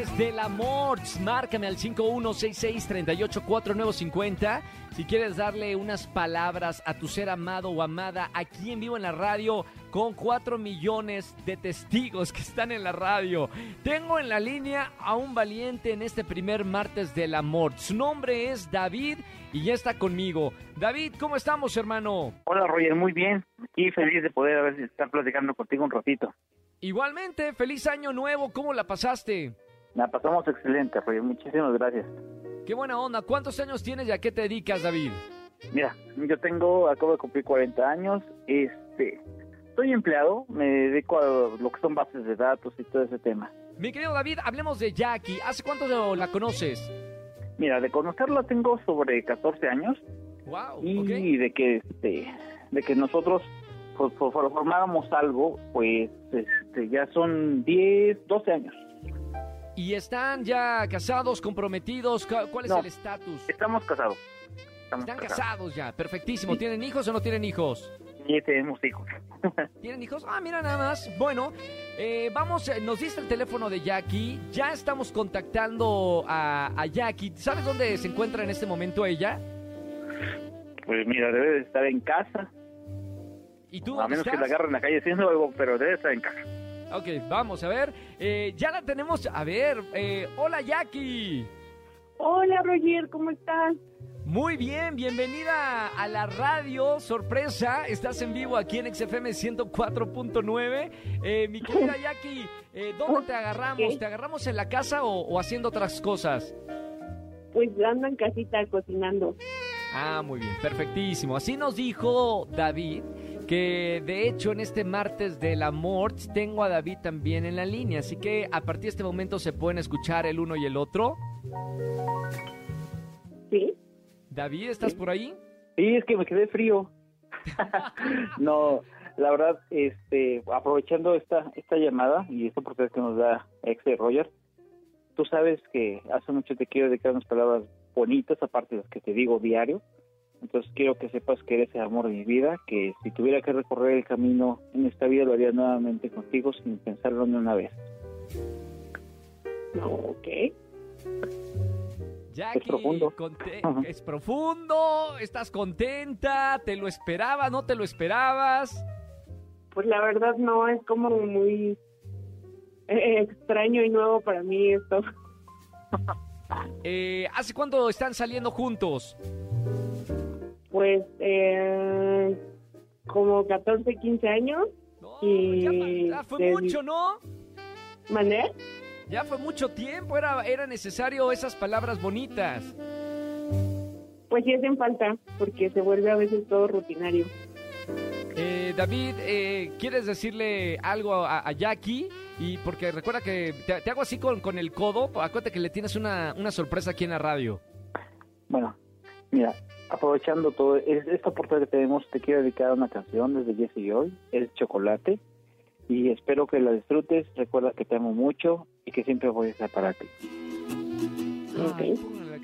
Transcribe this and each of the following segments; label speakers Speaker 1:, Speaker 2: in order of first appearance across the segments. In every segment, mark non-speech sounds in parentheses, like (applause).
Speaker 1: Martes del amor, márcame al 5166-384950 si quieres darle unas palabras a tu ser amado o amada aquí en vivo en la radio con 4 millones de testigos que están en la radio. Tengo en la línea a un valiente en este primer martes del amor. Su nombre es David y ya está conmigo. David, ¿cómo estamos, hermano?
Speaker 2: Hola, Roger, muy bien. Aquí feliz de poder estar platicando contigo un ratito.
Speaker 1: Igualmente, feliz año nuevo. ¿Cómo la pasaste?
Speaker 2: La pasamos excelente, Roger. Muchísimas gracias.
Speaker 1: Qué buena onda. ¿Cuántos años tienes y a qué te dedicas, David?
Speaker 2: Mira, yo tengo, acabo de cumplir 40 años. Este, soy empleado, me dedico a lo que son bases de datos y todo ese tema.
Speaker 1: Mi querido David, hablemos de Jackie. ¿Hace cuánto la conoces?
Speaker 2: Mira, de conocerla tengo sobre 14 años.
Speaker 1: Wow.
Speaker 2: Y de que este, de que nosotros pues, formábamos algo, pues este, ya son 10, 12 años.
Speaker 1: ¿Y están ya casados, comprometidos? ¿Cuál es el estatus?
Speaker 2: Estamos casados.
Speaker 1: están casados. ya, perfectísimo. ¿Tienen hijos o no tienen hijos?
Speaker 2: Sí, tenemos hijos. (laughs)
Speaker 1: ¿Tienen hijos? Ah, mira nada más. Bueno, eh, vamos, eh, nos diste el teléfono de Jackie. Ya estamos contactando a, a, Jackie. ¿Sabes dónde se encuentra en este momento ella?
Speaker 2: Pues mira, debe de estar en casa.
Speaker 1: ¿Y tú?
Speaker 2: A menos que la agarren en la calle haciendo algo, pero debe estar en casa.
Speaker 1: Ok, vamos a ver. Eh, ya la tenemos. A ver, eh, hola Jackie.
Speaker 3: Hola Roger, ¿cómo estás?
Speaker 1: Muy bien, bienvenida a la radio, sorpresa, estás en vivo aquí en XFM 104.9. Eh, mi querida (laughs) Jackie, eh, ¿dónde te agarramos? ¿Te agarramos en la casa o, o, haciendo otras cosas?
Speaker 3: Pues ando en casita cocinando.
Speaker 1: Ah, muy bien, perfectísimo. Así nos dijo David que de hecho en este martes del amor tengo a David también en la línea, así que a partir de este momento se pueden escuchar el uno y el otro.
Speaker 3: Sí.
Speaker 1: David, ¿estás por ahí?
Speaker 2: Sí, es que me quedé frío. (laughs) no, la verdad, este, aprovechando esta esta llamada y esta oportunidad que nos da ex Roger, tú sabes que hace mucho te quiero dedicar unas palabras bonitas, aparte de las que te digo diario. Entonces quiero que sepas que eres el amor de mi vida, que si tuviera que recorrer el camino en esta vida lo haría nuevamente contigo sin pensarlo ni una vez.
Speaker 3: Ok.
Speaker 1: Jackie,
Speaker 2: es profundo.
Speaker 1: Es profundo, estás contenta, te lo esperaba, no te lo esperabas.
Speaker 3: Pues la verdad no, es como muy eh, extraño y nuevo para mí esto.
Speaker 1: eh, ¿Hace cuánto están saliendo juntos?
Speaker 3: Pues eh, como 14, 15 años.
Speaker 1: No,
Speaker 3: y
Speaker 1: ya, fue mucho, ¿no?
Speaker 3: ¿Mané?
Speaker 1: Ya fue mucho tiempo, era, era necesario esas palabras bonitas.
Speaker 3: Pues sí hacen falta, porque se vuelve a veces todo rutinario.
Speaker 1: Eh, David, eh, ¿quieres decirle algo a, a, Jackie? Y porque recuerda que te, te hago así con, con, el codo, acuérdate que le tienes una, una sorpresa aquí en la radio.
Speaker 2: Bueno, mira, aprovechando todo esta oportunidad que tenemos, te quiero dedicar una canción desde Jesse y hoy, es Chocolate, y espero que la disfrutes, recuerda que te amo mucho y que siempre voy a estar para ti.
Speaker 3: Okay.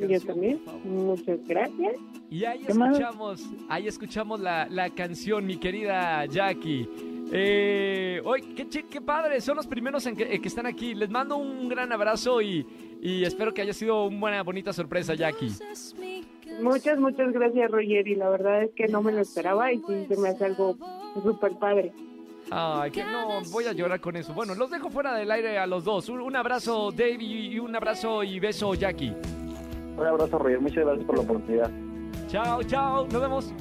Speaker 3: Yo también, muchas gracias.
Speaker 1: Y ahí escuchamos, ahí escuchamos la, la canción, mi querida Jackie. Eh, hoy, qué, qué padre, son los primeros en que, que, están aquí. Les mando un gran abrazo y, y espero que haya sido una buena, bonita sorpresa, Jackie.
Speaker 3: Muchas, muchas gracias, Roger. Y la verdad es que no me lo esperaba y sí se me hace algo súper padre.
Speaker 1: Ay, que no, voy a llorar con eso. Bueno, los dejo fuera del aire a los dos. Un, un abrazo, Dave, y un abrazo y beso, Jackie.
Speaker 2: Un abrazo, Roger. Muchas gracias por la oportunidad.
Speaker 1: Chao, chao. Nos vemos.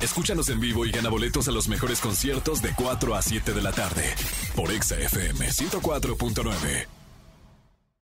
Speaker 4: Escúchanos en vivo y gana boletos a los mejores conciertos de 4 a 7 de la tarde por Exa FM 104.9.